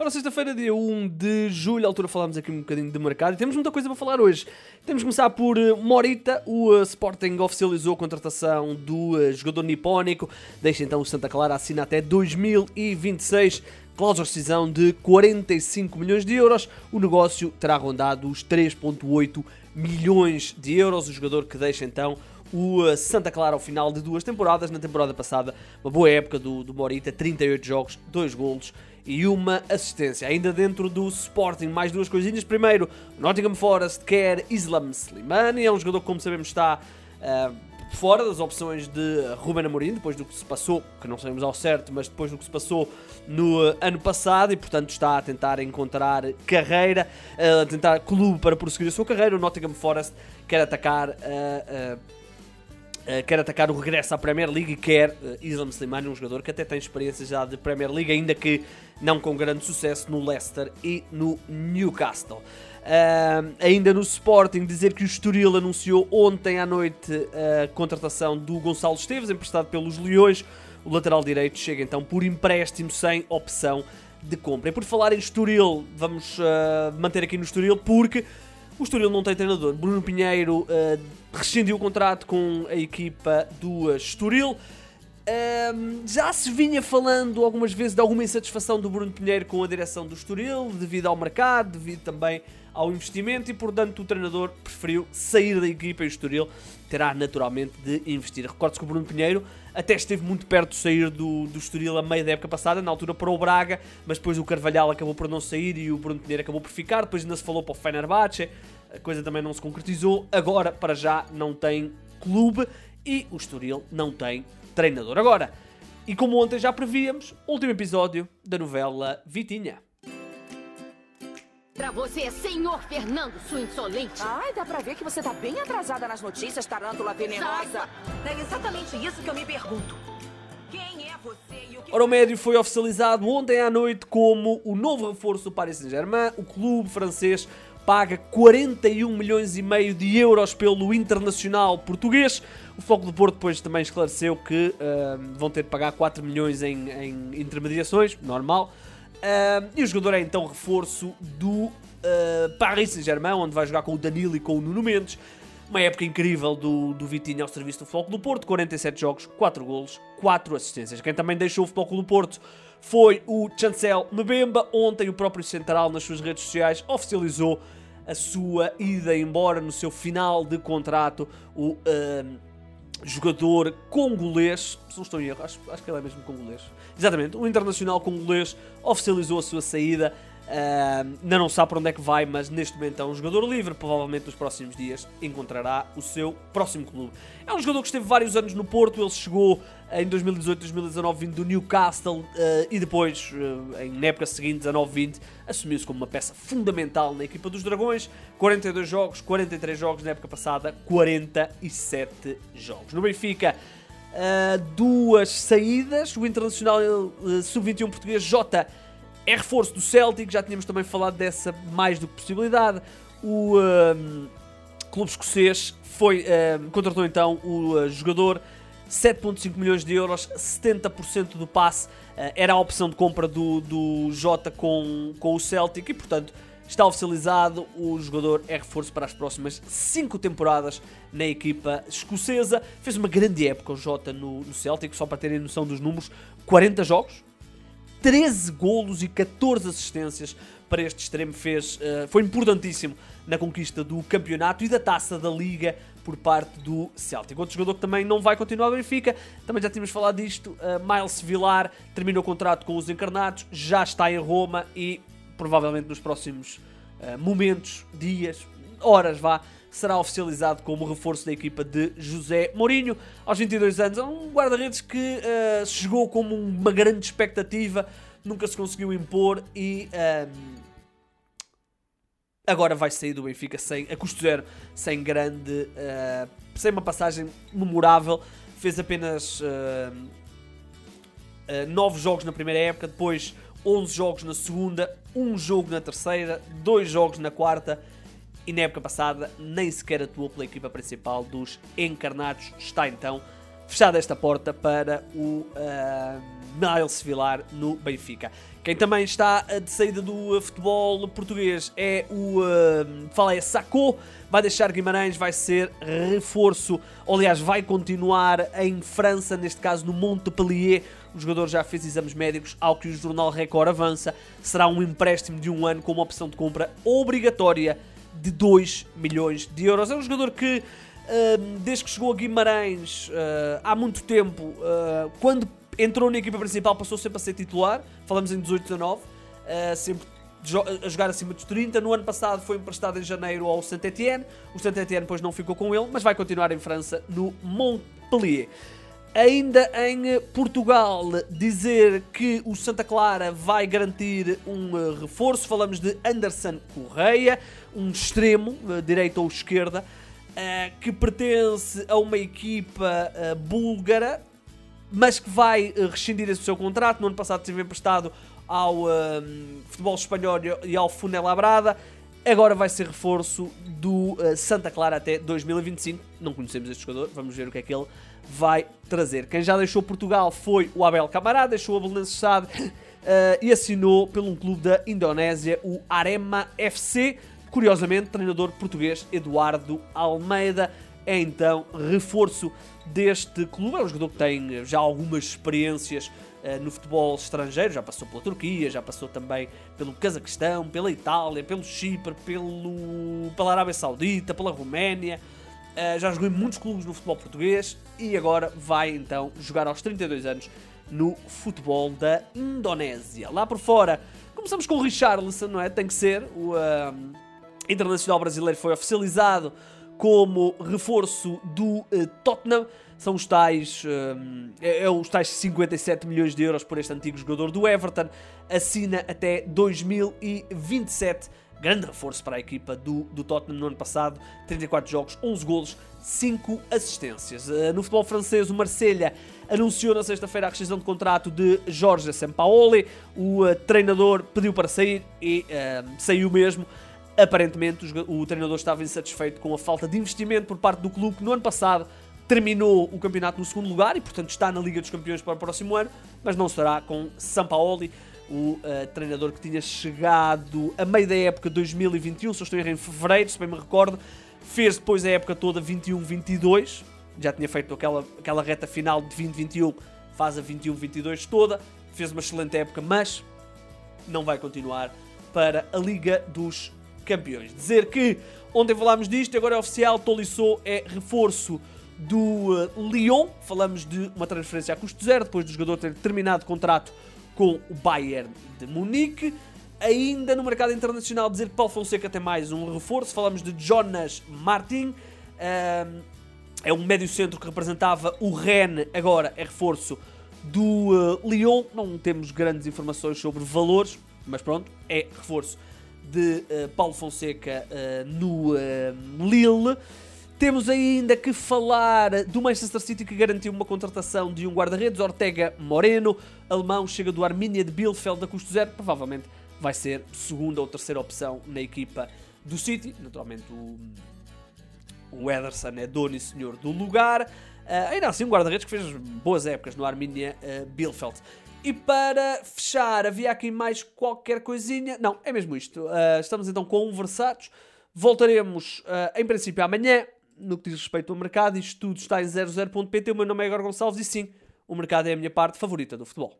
Ora, sexta-feira, dia 1 de julho, à altura falámos aqui um bocadinho de mercado e temos muita coisa para falar hoje. Temos que começar por uh, Morita, o uh, Sporting oficializou a contratação do uh, jogador nipónico, deixa então o Santa Clara assinar até 2026, cláusula de rescisão de 45 milhões de euros, o negócio terá rondado os 3.8 milhões de euros, o jogador que deixa então o Santa Clara ao final de duas temporadas. Na temporada passada, uma boa época do, do Morita, 38 jogos, 2 golos e uma assistência. Ainda dentro do Sporting, mais duas coisinhas. Primeiro, Nottingham Forest quer Islam Slimani, é um jogador que, como sabemos, está uh, fora das opções de Ruben Amorim, depois do que se passou, que não sabemos ao certo, mas depois do que se passou no uh, ano passado, e portanto está a tentar encontrar carreira, uh, a tentar clube para prosseguir a sua carreira. O Nottingham Forest quer atacar Uh, quer atacar o regresso à Premier League e quer uh, Islam Slimani, um jogador que até tem experiência já de Premier League, ainda que não com grande sucesso no Leicester e no Newcastle. Uh, ainda no Sporting, dizer que o Estoril anunciou ontem à noite a contratação do Gonçalo Esteves, emprestado pelos Leões. O lateral direito chega então por empréstimo sem opção de compra. E por falar em Estoril, vamos manter aqui no Estoril porque o Estoril não tem treinador. Bruno Pinheiro uh, rescindiu o contrato com a equipa do Estoril. Uh, já se vinha falando algumas vezes de alguma insatisfação do Bruno Pinheiro com a direção do Estoril, devido ao mercado, devido também ao investimento, e portanto o treinador preferiu sair da equipa e o Estoril terá naturalmente de investir. Recorde-se que o Bruno Pinheiro até esteve muito perto de sair do, do Estoril a meio da época passada, na altura para o Braga, mas depois o Carvalhal acabou por não sair e o Bruno Pinheiro acabou por ficar, depois ainda se falou para o Fenerbahçe, a coisa também não se concretizou. Agora, para já, não tem clube e o Estoril não tem treinador. Agora, e como ontem já prevíamos, último episódio da novela Vitinha. Pra você, senhor Fernando, sua insolente. Ai, dá pra ver que você tá bem atrasada nas notícias, tarântula venenosa. É exatamente isso que eu me pergunto. Quem é você e o que... Ora, o médio foi oficializado ontem à noite como o novo reforço do Paris Saint-Germain. O clube francês paga 41 milhões e meio de euros pelo internacional português. O Foco do Porto depois também esclareceu que uh, vão ter de pagar 4 milhões em, em intermediações, normal. Uh, e o jogador é então reforço do uh, Paris Saint-Germain, onde vai jogar com o Danilo e com o Nuno Mendes. Uma época incrível do, do Vitinho ao serviço do Foco do Porto, 47 jogos, 4 golos, 4 assistências. Quem também deixou o Foco do Porto foi o Chancel Mbemba. Ontem o próprio Central nas suas redes sociais oficializou a sua ida embora no seu final de contrato, o uh, jogador congolês, se não estou em erro, acho, acho que ele é mesmo congolês. Exatamente, o internacional congolês oficializou a sua saída ainda não sabe para onde é que vai, mas neste momento é um jogador livre. Provavelmente nos próximos dias encontrará o seu próximo clube. É um jogador que esteve vários anos no Porto. Ele chegou em 2018-2019 vindo do Newcastle uh, e depois, uh, em época seguinte, 19-20, assumiu-se como uma peça fundamental na equipa dos Dragões. 42 jogos, 43 jogos na época passada, 47 jogos. No Benfica. Uh, duas saídas, o internacional sub-21 português J é reforço do Celtic, já tínhamos também falado dessa mais do que possibilidade. O um, clube escocês foi, um, contratou então o uh, jogador 7.5 milhões de euros, 70% do passe uh, era a opção de compra do, do Jota com, com o Celtic e portanto está oficializado, o jogador é reforço para as próximas 5 temporadas na equipa escocesa. Fez uma grande época o Jota no, no Celtic, só para terem noção dos números, 40 jogos, 13 golos e 14 assistências para este extremo fez, uh, foi importantíssimo na conquista do campeonato e da taça da Liga por parte do Celtic. Outro jogador que também não vai continuar no Benfica, também já tínhamos falado disto, uh, Miles Vilar terminou o contrato com os encarnados, já está em Roma e provavelmente nos próximos uh, momentos, dias, horas vá, será oficializado como reforço da equipa de José Mourinho. Aos 22 anos, é um guarda-redes que uh, chegou como uma grande expectativa, nunca se conseguiu impor e um, ehm, agora vai sair do Benfica sem, a custo zero, sem grande, uh, sem uma passagem memorável. Fez apenas uh, uh, 9 jogos na primeira época, depois 11 jogos na segunda, um jogo na terceira, dois jogos na quarta e na época passada nem sequer atuou pela equipa principal dos Encarnados. Está então fechada esta porta para o uh, Niles Vilar no Benfica. Quem também está de saída do futebol português é o uh, fala é Sacco, vai deixar Guimarães, vai ser reforço, aliás, vai continuar em França, neste caso no Montpellier. O jogador já fez exames médicos, ao que o jornal Record avança. Será um empréstimo de um ano com uma opção de compra obrigatória de 2 milhões de euros. É um jogador que, desde que chegou a Guimarães uh, há muito tempo, uh, quando entrou na equipa principal, passou sempre a ser titular. Falamos em 18, 19, sempre a jogar acima dos 30. No ano passado foi emprestado em janeiro ao Saint-Etienne. O Saint-Etienne depois não ficou com ele, mas vai continuar em França no Montpellier. Ainda em Portugal, dizer que o Santa Clara vai garantir um reforço. Falamos de Anderson Correia, um extremo, direita ou esquerda, que pertence a uma equipa búlgara, mas que vai rescindir esse seu contrato. No ano passado esteve emprestado ao futebol espanhol e ao Fuenlabrada. Agora vai ser reforço do Santa Clara até 2025. Não conhecemos este jogador, vamos ver o que é que ele vai trazer. Quem já deixou Portugal foi o Abel Camará, deixou a Belenenses Stade uh, e assinou pelo um clube da Indonésia, o Arema FC. Curiosamente, treinador português Eduardo Almeida é então reforço deste clube. É um jogador que tem já algumas experiências uh, no futebol estrangeiro, já passou pela Turquia, já passou também pelo Cazaquistão, pela Itália, pelo Chipre, pelo, pela Arábia Saudita, pela Roménia. Uh, já jogou em muitos clubes no futebol português e agora vai então jogar aos 32 anos no futebol da Indonésia. Lá por fora, começamos com o Richarlison, não é? Tem que ser. O uh, Internacional Brasileiro foi oficializado como reforço do uh, Tottenham. São os tais, é, é os tais 57 milhões de euros por este antigo jogador do Everton. Assina até 2027 grande reforço para a equipa do, do Tottenham no ano passado. 34 jogos, 11 golos, 5 assistências. Uh, no futebol francês, o Marselha anunciou na sexta-feira a rescisão de contrato de Jorge Sampaoli. O uh, treinador pediu para sair e uh, saiu mesmo. Aparentemente, o, o treinador estava insatisfeito com a falta de investimento por parte do clube que no ano passado terminou o campeonato no segundo lugar e, portanto, está na Liga dos Campeões para o próximo ano, mas não será com Sampaoli o uh, treinador que tinha chegado a meio da época 2021, se eu estou em fevereiro, se bem me recordo, fez depois a época toda 21-22, já tinha feito aquela, aquela reta final de 2021, faz a 21-22 toda, fez uma excelente época, mas não vai continuar para a Liga dos Campeões. Dizer que ontem falámos disto, agora é oficial, Tolisso é reforço do uh, Lyon, falamos de uma transferência a custo zero, depois do jogador ter terminado o contrato com o Bayern de Munique. Ainda no mercado internacional, dizer que Paulo Fonseca tem mais um reforço. Falamos de Jonas Martin. é um médio centro que representava o Rennes, agora é reforço do uh, Lyon. Não temos grandes informações sobre valores, mas pronto, é reforço de uh, Paulo Fonseca uh, no Lille. Temos ainda que falar do Manchester City que garantiu uma contratação de um guarda-redes, Ortega Moreno, alemão, chega do Arminia de Bielefeld a custo zero, provavelmente vai ser segunda ou terceira opção na equipa do City. Naturalmente o, o Ederson é dono e senhor do lugar. Uh, ainda assim, um guarda-redes que fez boas épocas no Arminia uh, Bielefeld. E para fechar, havia aqui mais qualquer coisinha? Não, é mesmo isto. Uh, estamos então conversados. Voltaremos, em princípio, amanhã no que diz respeito ao mercado, isto tudo está em 00.pt. O meu nome é Igor Gonçalves e sim, o mercado é a minha parte favorita do futebol.